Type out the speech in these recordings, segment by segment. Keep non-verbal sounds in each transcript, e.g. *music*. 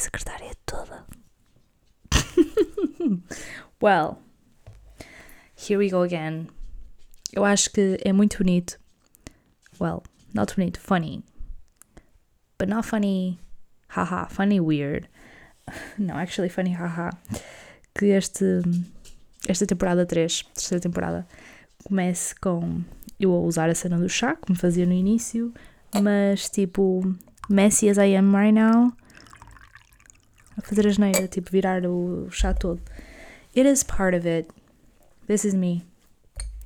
secretária toda. *laughs* well, here we go again. Eu acho que é muito bonito. Well, not bonito, funny. But not funny, haha, funny weird. *laughs* No, actually funny, haha. Que este, esta temporada 3, terceira temporada, comece com eu a usar a cena do chá, como fazia no início, mas tipo, messy as I am right now, a fazer a geneira, tipo, virar o chá todo. It is part of it. This is me.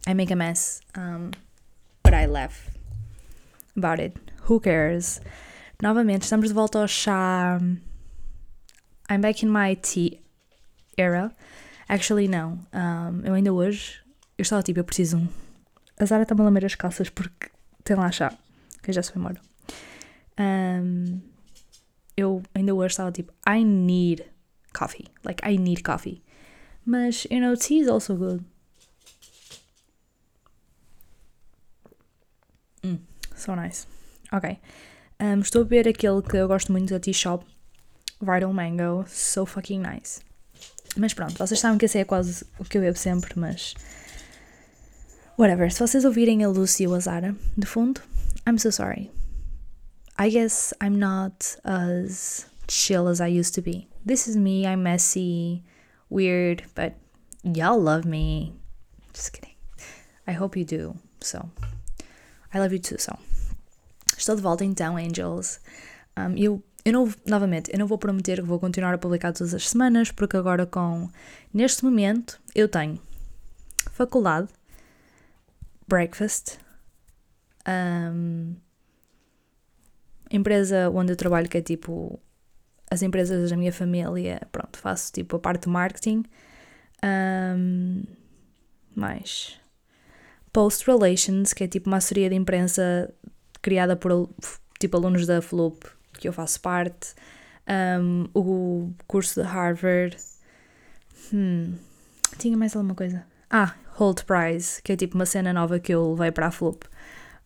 I make a mess, um, but I laugh about it. Who cares? Novamente, estamos de volta ao chá. I'm back in my tea era. Actually, não. Um, eu ainda hoje, eu estava tipo, eu preciso um. A Zara está-me a lamer as calças porque tem lá chá, que já se foi embora. Um, eu ainda hoje estava tipo, I need coffee. Like, I need coffee. Mas, you know, tea is also good. Mm, so nice. Ok. Um, estou a beber aquele que eu gosto muito da Tea Shop, Vital Mango. So fucking nice. Mas pronto, vocês sabem que esse é quase o que eu bebo sempre, mas. Whatever. Se vocês ouvirem a Lucy ou a Zara de fundo, I'm so sorry. I guess I'm not as chill as I used to be. This is me, I'm messy, weird, but y'all love me. Just kidding. I hope you do. So, I love you too, so. Estou de volta então, Angels. Um, eu, eu não, novamente, eu não vou prometer que vou continuar a publicar todas as semanas, porque agora com, neste momento, eu tenho faculdade, breakfast, um, empresa onde eu trabalho que é tipo as empresas da minha família, pronto, faço tipo a parte de marketing, um, mais Post Relations, que é tipo uma assessoria de imprensa criada por tipo alunos da FLUP, que eu faço parte, um, o curso de Harvard. Hmm, tinha mais alguma coisa? Ah, Holt Prize, que é tipo uma cena nova que eu levei para a FLUP.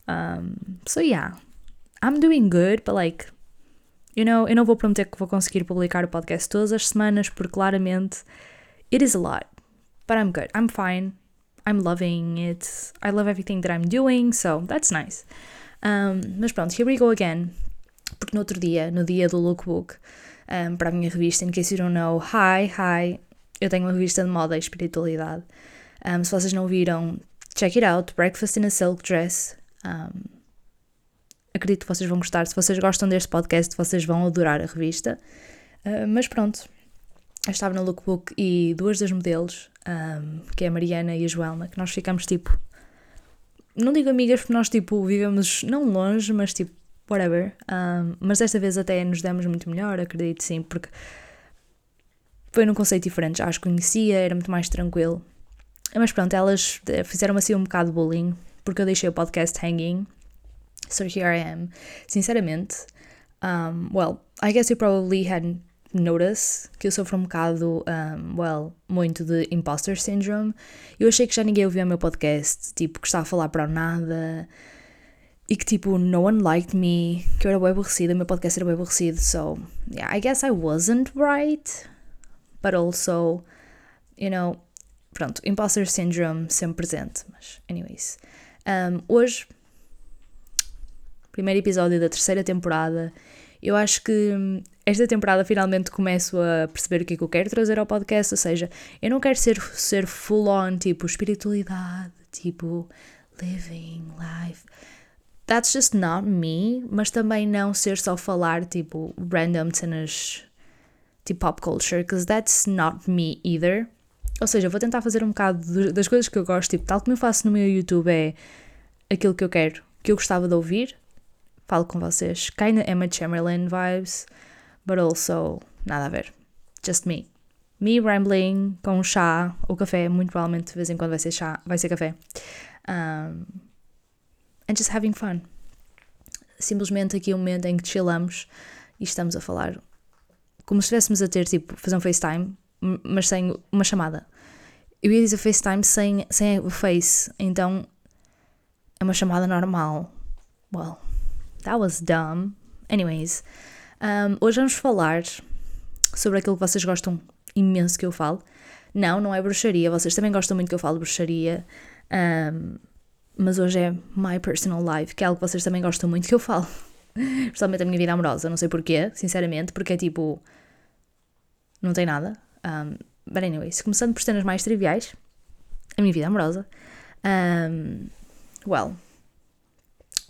Um, so yeah, I'm doing good, but like, you know, eu não vou prometer que vou conseguir publicar o podcast todas as semanas, porque claramente it is a lot. But I'm good. I'm fine. I'm loving it. I love everything that I'm doing, so that's nice. Um, mas pronto, here we go again. Porque no outro dia, no dia do lookbook, um, para a minha revista, in case you don't know, hi, hi, eu tenho uma revista de moda e espiritualidade. Um, se vocês não viram, check it out, Breakfast in a Silk Dress. Um, acredito que vocês vão gostar. Se vocês gostam deste podcast, vocês vão adorar a revista. Uh, mas pronto, eu estava no lookbook e duas das modelos, um, que é a Mariana e a Joelma, que nós ficamos tipo. Não digo amigas porque nós tipo vivemos não longe, mas tipo, whatever. Um, mas desta vez até nos demos muito melhor, acredito sim, porque foi num conceito diferente, já as conhecia, era muito mais tranquilo. Mas pronto, elas fizeram assim um bocado de bullying, porque eu deixei o podcast hanging. So here I am. Sinceramente, um, well, I guess you probably hadn't noticed que eu sofro um bocado, um, well, muito de imposter syndrome. Eu achei que já ninguém ouvia o meu podcast, tipo, que estava a falar para nada e que tipo, no one liked me, que eu era bem aborrecida, o meu podcast era bem aborrecido. So, yeah, I guess I wasn't right, but also, you know, pronto, imposter syndrome sempre presente. Mas, anyways, um, hoje primeiro episódio da terceira temporada. Eu acho que esta temporada finalmente começo a perceber o que é que eu quero trazer ao podcast, ou seja, eu não quero ser, ser full on, tipo, espiritualidade, tipo, living life. That's just not me, mas também não ser só falar, tipo, random cenas, tipo, pop culture, because that's not me either. Ou seja, vou tentar fazer um bocado das coisas que eu gosto, tipo, tal como eu faço no meu YouTube, é aquilo que eu quero, que eu gostava de ouvir, falo com vocês. Kinda Emma Chamberlain vibes, but also nada a ver. Just me. Me rambling com chá ou café, muito provavelmente de vez em quando vai ser chá, vai ser café. Um, and just having fun. Simplesmente aqui um momento em que chillamos e estamos a falar como se estivéssemos a ter, tipo, fazer um FaceTime, mas sem uma chamada. Eu ia dizer FaceTime sem, sem o Face, então é uma chamada normal. Well, That was dumb. Anyways, um, hoje vamos falar sobre aquilo que vocês gostam imenso que eu falo. Não, não é bruxaria, vocês também gostam muito que eu falo bruxaria. Um, mas hoje é my personal life, que é algo que vocês também gostam muito que eu falo. *laughs* Principalmente a minha vida amorosa, não sei porquê, sinceramente, porque é tipo. Não tem nada. Um, but anyways, começando por cenas mais triviais, a minha vida amorosa. Um, well,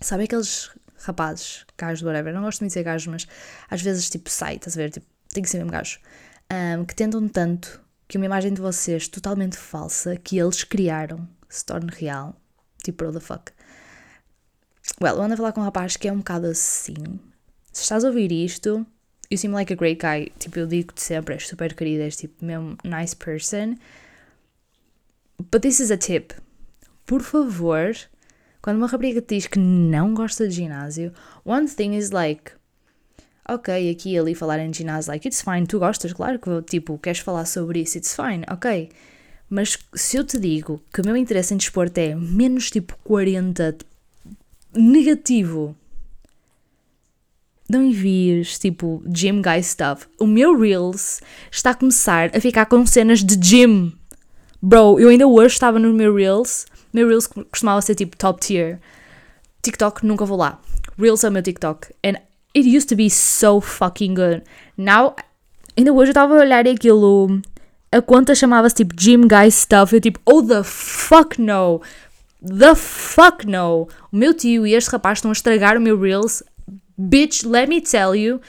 sabe aqueles rapazes, gajos, whatever, não gosto muito de dizer gajos, mas às vezes tipo sai, estás a ver? Tipo, tem que ser mesmo gajo. Um, que tentam tanto que uma imagem de vocês totalmente falsa que eles criaram se torne real. Tipo, what the fuck. Well, eu ando a falar com um rapaz que é um bocado assim. Se estás a ouvir isto, you seem like a great guy. Tipo, eu digo-te sempre, és super querido, és tipo mesmo nice person. But this is a tip. Por favor, quando uma rapariga te diz que não gosta de ginásio, one thing is like, ok, aqui e ali falar em ginásio, like, it's fine, tu gostas, claro que, tipo, queres falar sobre isso, it's fine, ok. Mas se eu te digo que o meu interesse em desporto é menos tipo 40, negativo, não envies tipo gym guy stuff. O meu Reels está a começar a ficar com cenas de gym. Bro, eu ainda hoje estava no meu Reels. Meu Reels costumava ser tipo top tier. TikTok nunca vou lá. Reels é o meu TikTok. And it used to be so fucking good. Now, ainda hoje eu estava a olhar aquilo. A conta chamava-se tipo Gym Guy Stuff. Eu tipo, oh the fuck no! The fuck no! O meu tio e este rapaz estão a estragar o meu Reels. Bitch, let me tell you.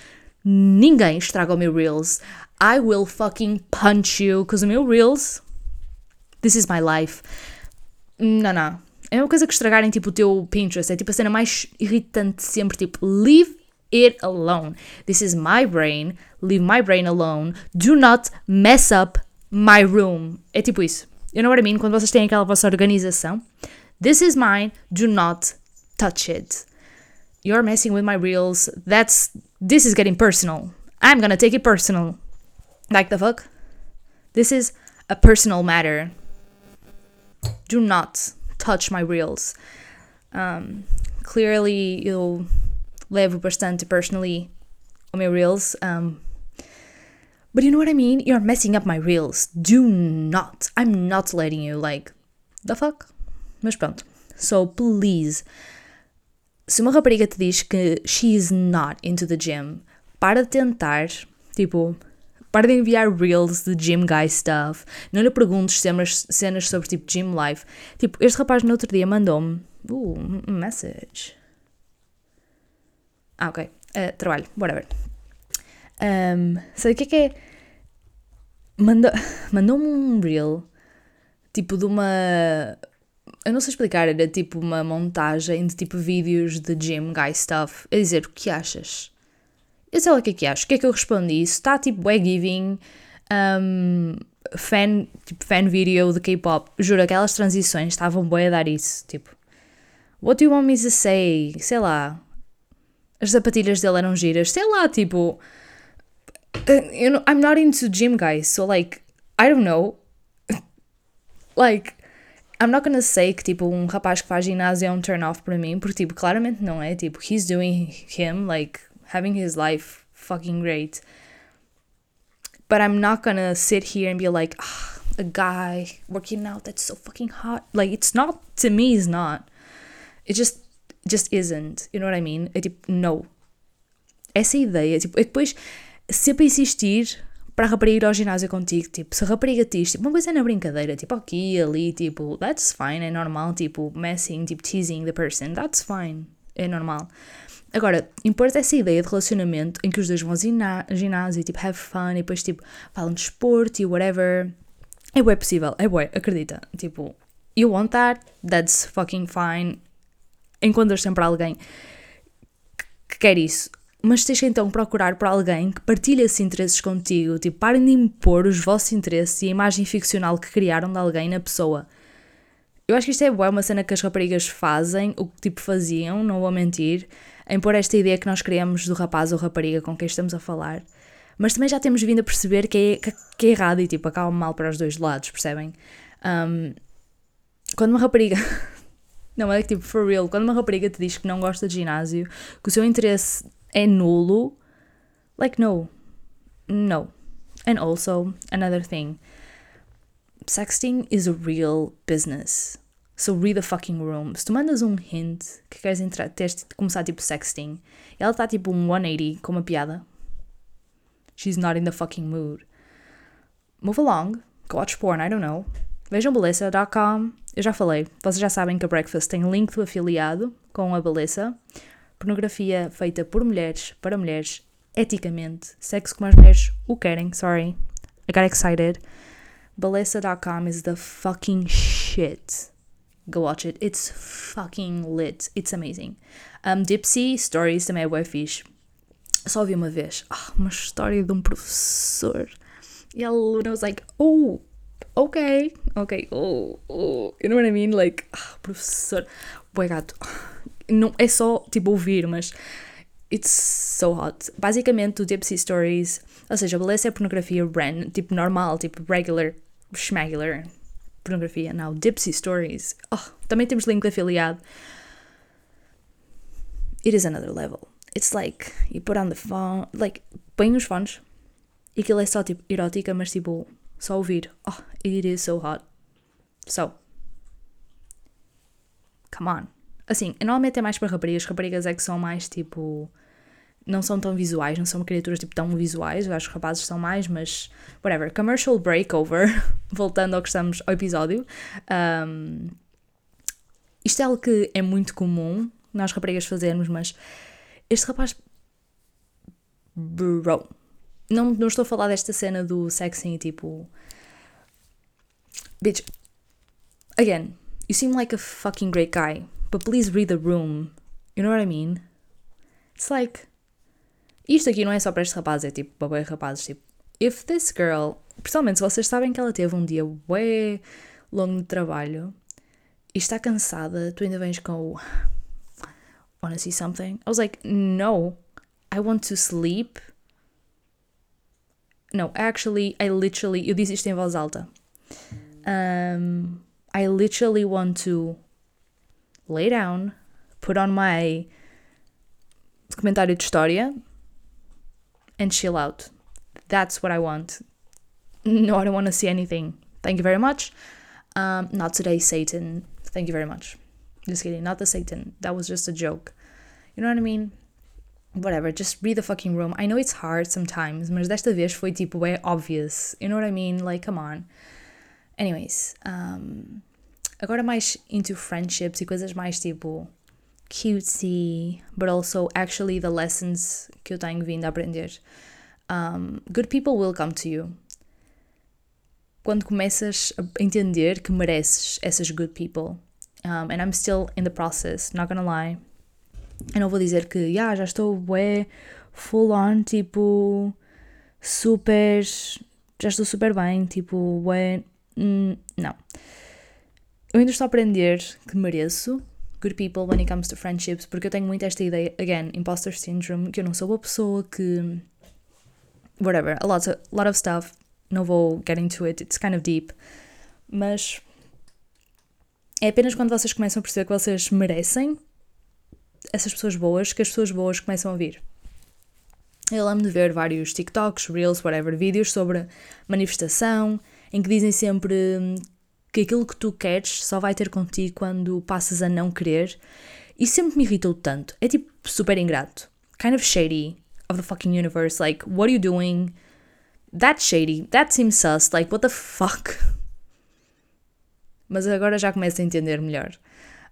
Ninguém estraga o meu Reels. I will fucking punch you. Because o meu Reels. This is my life. Não, não. É uma coisa que estragarem tipo o teu Pinterest. É tipo a cena mais irritante sempre. Tipo, leave it alone. This is my brain. Leave my brain alone. Do not mess up my room. É tipo isso. Know what I mean? Quando vocês têm aquela vossa organização. This is mine. Do not touch it. You're messing with my reels. That's. This is getting personal. I'm gonna take it personal. Like the fuck? This is a personal matter. Do not touch my reels. Um, clearly, eu levo bastante personally on my reels. Um, but you know what I mean? You're messing up my reels. Do not. I'm not letting you. Like, the fuck? Mas pronto. So, please. Se uma rapariga te diz que she is not into the gym, para de tentar, tipo, para de enviar reels de gym guy stuff. Não lhe perguntes cenas, cenas sobre tipo gym life. Tipo, este rapaz no outro dia mandou-me. Uh, message. Ah, ok. Uh, trabalho, whatever. Um, sabe o que é que é? Mandou, *laughs* mandou-me um reel, tipo de uma. Eu não sei explicar, era tipo uma montagem de tipo vídeos de gym guy stuff. A dizer, o que achas? Eu sei lá o que é que acho. O que é que eu respondi? Isso está tipo way giving. Um, fan, tipo, fan video de K-pop. Juro, aquelas transições estavam bem a dar isso. Tipo, what do you want me to say? Sei lá. As sapatilhas dele eram giras. Sei lá, tipo. You know, I'm not into gym guys, so like, I don't know. *laughs* like, I'm not gonna say que tipo um rapaz que faz ginásio é um turn off para mim, porque tipo, claramente não é. Tipo, he's doing him, like, having his life fucking great. But I'm not gonna sit here and be like, ah, a guy working out that's so fucking hot. Like, it's not, to me, it's not. It just, just isn't. You know what I mean? É tipo, no. Essa ideia, tipo, é depois sempre insistir para a rapariga ir ao ginásio contigo, tipo, se a rapariga diz, tipo, uma coisa é na brincadeira, tipo, aqui, ali, tipo, that's fine, é normal, tipo, messing, tipo, teasing the person, that's fine, é normal. Agora, impor essa ideia de relacionamento em que os dois vão ao ginásio, tipo, have fun, e depois, tipo, falam de esporte e whatever, é bué possível, é bué, acredita, tipo, you want that, that's fucking fine, encontras sempre alguém que quer isso, mas tens que então procurar por alguém que partilhe esses interesses contigo. Tipo, parem de impor os vossos interesses e a imagem ficcional que criaram de alguém na pessoa. Eu acho que isto é boa, uma cena que as raparigas fazem, o que tipo faziam, não vou mentir, em pôr esta ideia que nós criamos do rapaz ou rapariga com quem estamos a falar. Mas também já temos vindo a perceber que é, que é errado e tipo acaba mal para os dois lados, percebem? Um, quando uma rapariga. *laughs* não, é que tipo, for real, quando uma rapariga te diz que não gosta de ginásio, que o seu interesse é nulo, like, no. No. And also, another thing sexting is a real business. So read the fucking room. Se tu mandas um hint que queres entrar, teres de começar tipo sexting, ela está tipo um 180 com uma piada. She's not in the fucking mood. Move along. Go watch porn, I don't know. Vejam beleza.com. Eu já falei, vocês já sabem que a Breakfast tem link do afiliado com a beleza. Pornografia feita por mulheres, para mulheres, eticamente. Sexo como as mulheres o querem, sorry. I got excited. Beleza.com is the fucking shit. Go watch it. It's fucking lit. It's amazing. Um, Dipsy Stories também é bué fixe. Só ouvi uma vez. Ah, uma história de um professor. E a aluna was like, oh, ok, ok, oh, oh. You know what I mean? Like, ah, professor. Bué gato. Não, é só, tipo, ouvir, mas... It's so hot. Basicamente, o Dipsy Stories... Ou seja, beleza é pornografia ran, tipo, normal, tipo, regular, schmegular pornografia. Now, Dipsy Stories. Oh, também temos link afiliado. It is another level. It's like, you put on the phone, like, põe os fones e aquilo é só tipo erótica, mas tipo, só ouvir. Oh, it is so hot. So, come on. Assim, normalmente é mais para raparigas. Raparigas é que são mais tipo. Não são tão visuais, não são criaturas tipo tão visuais. Eu acho que rapazes são mais, mas. Whatever. Commercial breakover. *laughs* Voltando ao que estamos ao episódio. Um, isto é algo que é muito comum nós raparigas fazermos, mas este rapaz. Bro. Não, não estou a falar desta cena do sexing tipo. Bitch. Again, you seem like a fucking great guy, but please read the room. You know what I mean? It's like. Isto aqui não é só para estes rapazes, é tipo para rapazes. Tipo, if this girl. Principalmente se vocês sabem que ela teve um dia bué longo de trabalho e está cansada, tu ainda vens com o. Wanna see something? I was like, no, I want to sleep. No, actually, I literally. Eu disse isto em voz alta. Um, I literally want to lay down, put on my documentário de história and chill out. That's what I want. No, I don't want to see anything. Thank you very much. Um, not today, Satan. Thank you very much. Just kidding. Not the Satan. That was just a joke. You know what I mean? Whatever. Just read the fucking room. I know it's hard sometimes, mas desta vez foi tipo é obvious. You know what I mean? Like, come on. Anyways, um, agora mais into friendships e coisas mais tipo cutesy, but also actually the lessons que eu tenho vindo a aprender. Um, good people will come to you. Quando começas a entender que mereces essas good people. Um, and I'm still in the process, not gonna lie. Eu não vou dizer que yeah, já estou bué, full on, tipo, super. Já estou super bem, tipo, bué. Mm, não. Eu ainda estou a aprender que mereço good people when it comes to friendships, porque eu tenho muito esta ideia, again, imposter syndrome, que eu não sou uma pessoa que. whatever, a lot of, a lot of stuff. Não vou get into it, it's kind of deep. Mas. É apenas quando vocês começam a perceber que vocês merecem essas pessoas boas que as pessoas boas começam a vir. Eu lembro de ver vários TikToks, Reels, whatever, vídeos sobre manifestação, em que dizem sempre que aquilo que tu queres só vai ter contigo quando passas a não querer. E sempre me irritou tanto. É tipo super ingrato. Kind of shady of the fucking universe. Like, what are you doing? That's shady. That seems sus. Like, what the fuck? Mas agora já começo a entender melhor.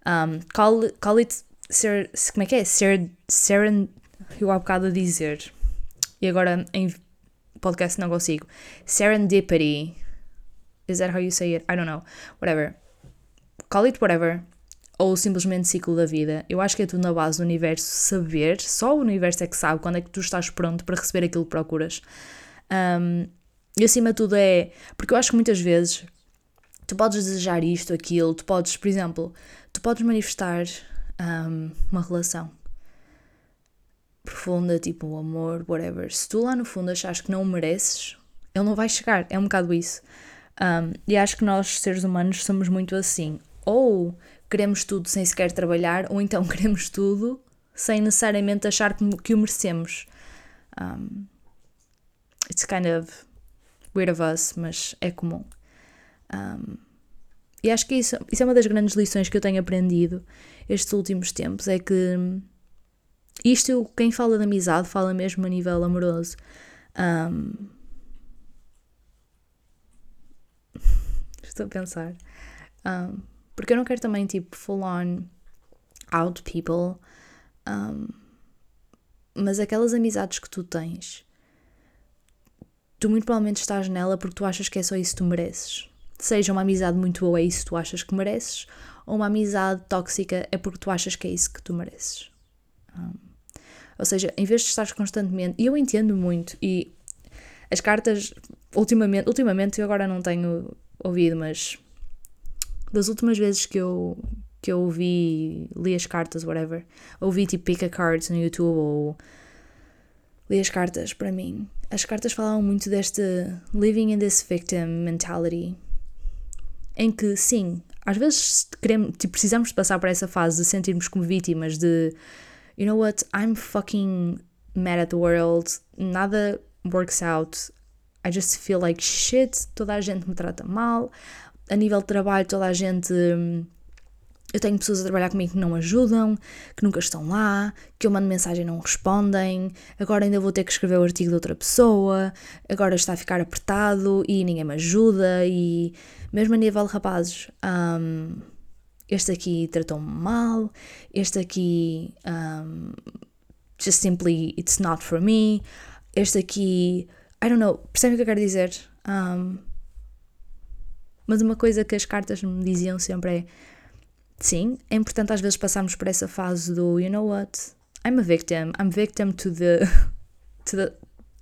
Um, call, call it. Ser, como é que é? Ser, seren. Eu há bocado a dizer. E agora em podcast não consigo. Serendipity. Is that how you say it? I don't know. Whatever. Call it whatever. Ou simplesmente ciclo da vida. Eu acho que é tudo na base do universo saber. Só o universo é que sabe quando é que tu estás pronto para receber aquilo que procuras. Um, e acima de tudo é. Porque eu acho que muitas vezes tu podes desejar isto, aquilo, tu podes, por exemplo, tu podes manifestar um, uma relação profunda, tipo um amor, whatever. Se tu lá no fundo achas que não o mereces, ele não vai chegar. É um bocado isso. Um, e acho que nós, seres humanos, somos muito assim. Ou queremos tudo sem sequer trabalhar, ou então *laughs* queremos tudo sem necessariamente achar que, que o merecemos. Um, it's kind of weird of us, mas é comum. Um, e acho que isso, isso é uma das grandes lições que eu tenho aprendido estes últimos tempos, é que isto, quem fala de amizade, fala mesmo a nível amoroso. Um, estou a pensar. Um, porque eu não quero também, tipo, full on out people. Um, mas aquelas amizades que tu tens, tu muito provavelmente estás nela porque tu achas que é só isso que tu mereces. Seja uma amizade muito boa, é isso que tu achas que mereces, ou uma amizade tóxica é porque tu achas que é isso que tu mereces. Um, ou seja, em vez de estar constantemente. E eu entendo muito, e as cartas, ultimamente, ultimamente eu agora não tenho ouvido, mas das últimas vezes que eu, que eu ouvi, li as cartas, whatever, ouvi tipo Pick a Cards no YouTube ou li as cartas para mim. As cartas falavam muito deste living in this victim mentality, em que sim, às vezes queremos, tipo, precisamos de passar por essa fase de sentirmos como vítimas de you know what, I'm fucking mad at the world, nada works out, I just feel like shit, toda a gente me trata mal, a nível de trabalho toda a gente hum, eu tenho pessoas a trabalhar comigo que não ajudam, que nunca estão lá, que eu mando mensagem e não respondem, agora ainda vou ter que escrever o artigo de outra pessoa, agora está a ficar apertado e ninguém me ajuda, e mesmo a nível de rapazes, um, este aqui tratou-me mal, este aqui um, just simply it's not for me, este aqui, I don't know, percebem o que eu quero dizer? Um, mas uma coisa que as cartas me diziam sempre é sim, é importante às vezes passarmos por essa fase do you know what, I'm a victim, I'm victim to the *laughs* to the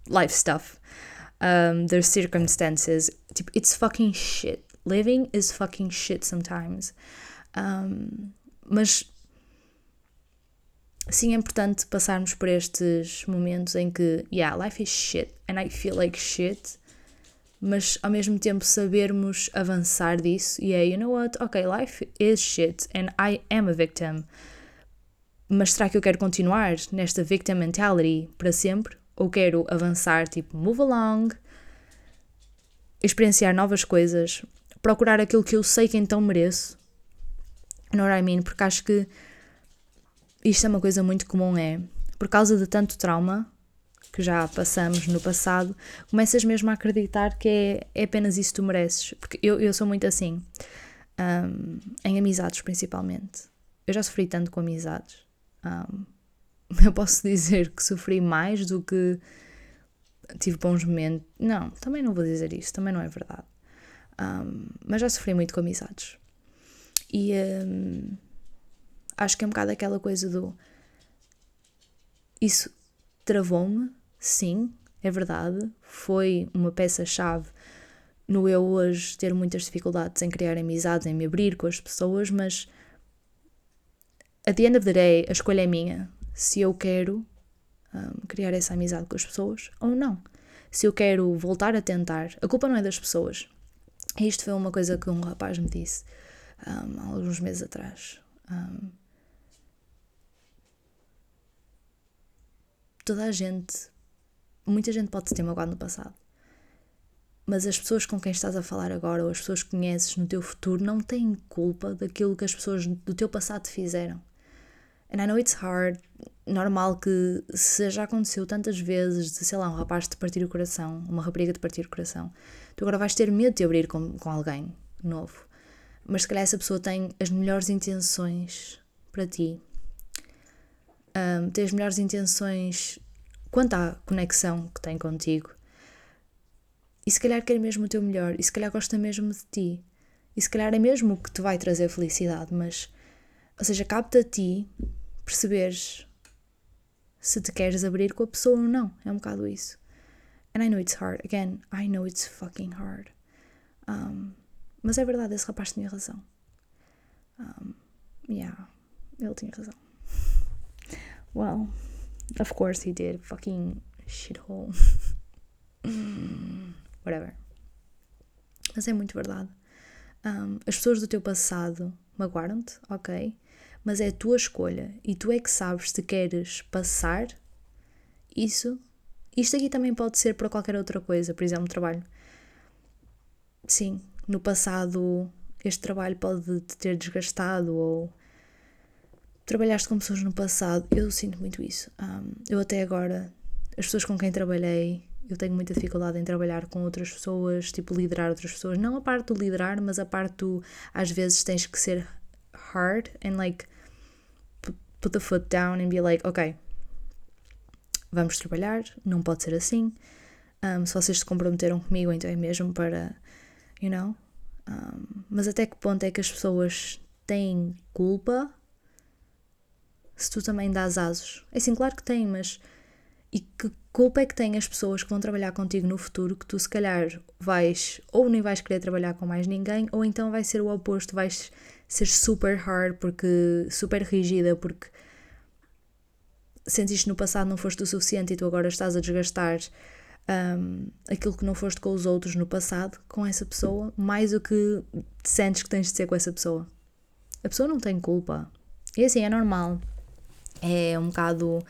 life stuff. Um, their circumstances. Tipo, it's fucking shit. Living is fucking shit sometimes. Um, mas sim é importante passarmos por estes momentos em que, yeah, life is shit and I feel like shit mas ao mesmo tempo sabermos avançar disso e é, you know what, ok, life is shit and I am a victim, mas será que eu quero continuar nesta victim mentality para sempre? Ou quero avançar, tipo, move along, experienciar novas coisas, procurar aquilo que eu sei que então mereço? What I mean? Porque acho que isto é uma coisa muito comum, é por causa de tanto trauma, que já passamos no passado, começas mesmo a acreditar que é, é apenas isso que tu mereces. Porque eu, eu sou muito assim, um, em amizades principalmente. Eu já sofri tanto com amizades. Um, *laughs* eu posso dizer que sofri mais do que tive bons momentos. Não, também não vou dizer isso, também não é verdade. Um, mas já sofri muito com amizades. E um, acho que é um bocado aquela coisa do. Isso travou-me sim, é verdade, foi uma peça-chave no eu hoje ter muitas dificuldades em criar amizades, em me abrir com as pessoas, mas at the end of the day, a escolha é minha. Se eu quero um, criar essa amizade com as pessoas ou não. Se eu quero voltar a tentar, a culpa não é das pessoas. Isto foi uma coisa que um rapaz me disse um, há alguns meses atrás. Um, toda a gente muita gente pode ter magoado no passado. Mas as pessoas com quem estás a falar agora, ou as pessoas que conheces no teu futuro, não têm culpa daquilo que as pessoas do teu passado te fizeram. And I know it's hard, normal que se já aconteceu tantas vezes de, sei lá, um rapaz te partir o coração, uma rapariga te partir o coração, tu agora vais ter medo de te abrir com, com alguém novo. Mas se calhar essa pessoa tem as melhores intenções para ti. Um, tem as melhores intenções quanto à conexão que tem contigo. E se calhar quer mesmo o teu melhor, e se calhar gosta mesmo de ti, e se calhar é mesmo o que te vai trazer felicidade, mas, ou seja, cabe-te a ti perceberes se te queres abrir com a pessoa ou não. É um bocado isso. And I know it's hard. Again, I know it's fucking hard. Um, mas é verdade, esse rapaz tinha razão. Um, yeah, ele tinha razão. Well. Of course he did. Fucking shithole. *laughs* Whatever. Mas é muito verdade. Um, as pessoas do teu passado magoaram-te, ok? Mas é a tua escolha e tu é que sabes se queres passar isso. Isto aqui também pode ser para qualquer outra coisa, por exemplo, trabalho. sim, no passado este trabalho pode te ter desgastado ou trabalhaste com pessoas no passado. Eu sinto muito isso. Um, eu até agora, as pessoas com quem trabalhei, eu tenho muita dificuldade em trabalhar com outras pessoas, tipo liderar outras pessoas. Não a parte do liderar, mas a parte do às vezes tens que ser hard and like put the foot down and be like, ok, vamos trabalhar, não pode ser assim. Um, se vocês se comprometeram comigo, então é mesmo para, you know. Um, mas até que ponto é que as pessoas têm culpa se tu também dás asos? É assim, claro que tem, mas. E que culpa é que têm as pessoas que vão trabalhar contigo no futuro que tu se calhar vais ou nem vais querer trabalhar com mais ninguém ou então vai ser o oposto, vais ser super hard porque super rígida porque sentiste no passado não foste o suficiente e tu agora estás a desgastar um, aquilo que não foste com os outros no passado, com essa pessoa, mais o que sentes que tens de ser com essa pessoa. A pessoa não tem culpa. E assim, é normal. É um bocado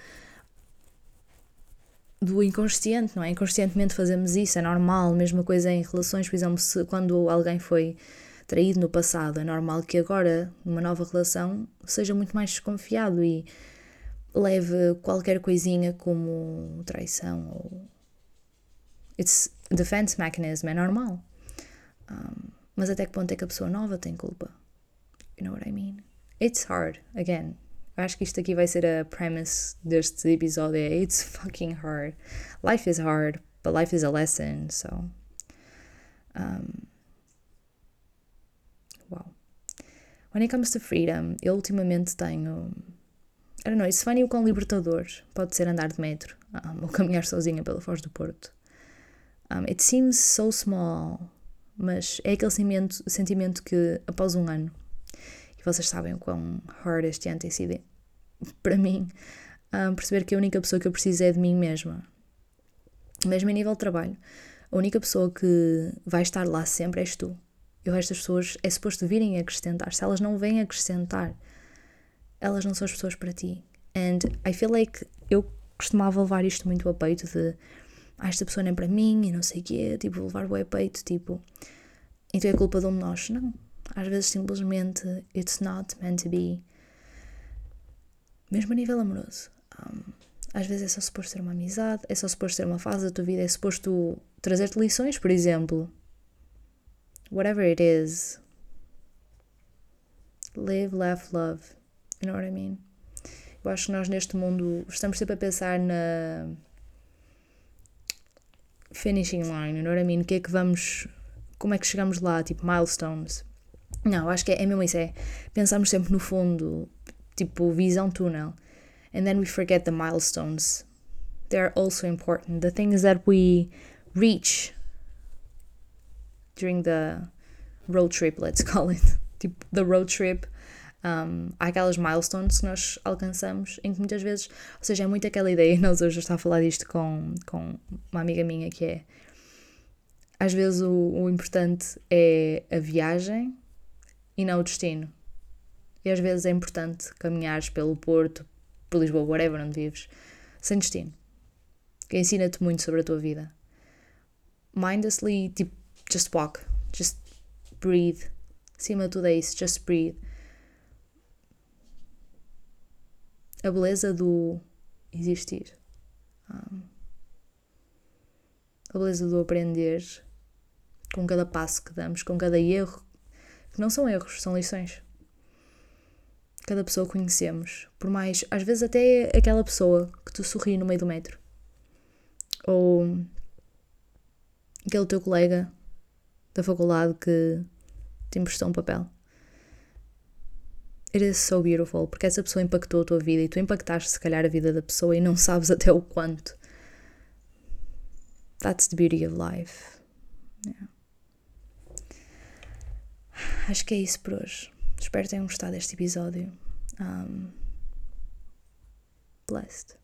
do inconsciente, não é? Inconscientemente fazemos isso, é normal. Mesma coisa em relações, por exemplo, se quando alguém foi traído no passado, é normal que agora, numa nova relação, seja muito mais desconfiado e leve qualquer coisinha como traição ou. It's defense mechanism, é normal. Um, mas até que ponto é que a pessoa nova tem culpa? You know what I mean? It's hard, again. Acho que isto aqui vai ser a premise deste episódio. É It's fucking hard. Life is hard, but life is a lesson, so. Um, wow. When it comes to freedom, eu ultimamente tenho I don't know, it's funny o quão libertador pode ser andar de metro um, ou caminhar sozinha pela Foz do Porto. Um, it seems so small, mas é aquele sentimento, sentimento que após um ano, vocês sabem o quão hard este ano tem sido para mim, um, perceber que a única pessoa que eu preciso é de mim mesma. Mesmo a nível de trabalho, a única pessoa que vai estar lá sempre és tu. E o resto das pessoas é suposto virem acrescentar. Se elas não vêm acrescentar, elas não são as pessoas para ti. And I feel like eu costumava levar isto muito a peito de ah, esta pessoa nem é para mim e não sei o quê, tipo, levar o a peito, tipo, então é culpa de um de nós. Não. Às vezes simplesmente it's not meant to be. Mesmo a nível amoroso. Um, às vezes é só suposto ser uma amizade, é só suposto ser uma fase da tua vida, é suposto trazer-te lições, por exemplo. Whatever it is. Live, laugh, love. You know what I mean? Eu acho que nós neste mundo estamos sempre a pensar na finishing line, you know what I mean? O que é que vamos. Como é que chegamos lá? Tipo, milestones. Não, acho que é, é mesmo isso. É pensarmos sempre no fundo, tipo, visão túnel. And then we forget the milestones. They're also important. The things that we reach during the road trip, let's call it. *laughs* Tipo, the road trip um, há aquelas milestones que nós alcançamos em que muitas vezes, ou seja, é muito aquela ideia, *laughs* nós hoje eu estava a falar disto com, com uma amiga minha que é às vezes o, o importante é a viagem e não o destino. E às vezes é importante caminhares pelo Porto, por Lisboa, whatever onde vives, sem destino. Que ensina-te muito sobre a tua vida. Mindlessly, tipo, just walk, just breathe. Acima de tudo é isso, just breathe. a beleza do existir, a beleza do aprender com cada passo que damos, com cada erro, que não são erros, são lições. Cada pessoa conhecemos, por mais, às vezes até aquela pessoa que tu sorri no meio do metro, ou aquele teu colega da faculdade que te emprestou um papel. It is so beautiful, porque essa pessoa impactou a tua vida e tu impactaste se calhar a vida da pessoa e não sabes até o quanto. That's the beauty of life. Yeah. Acho que é isso por hoje. Espero que tenham gostado deste episódio. Um, blessed.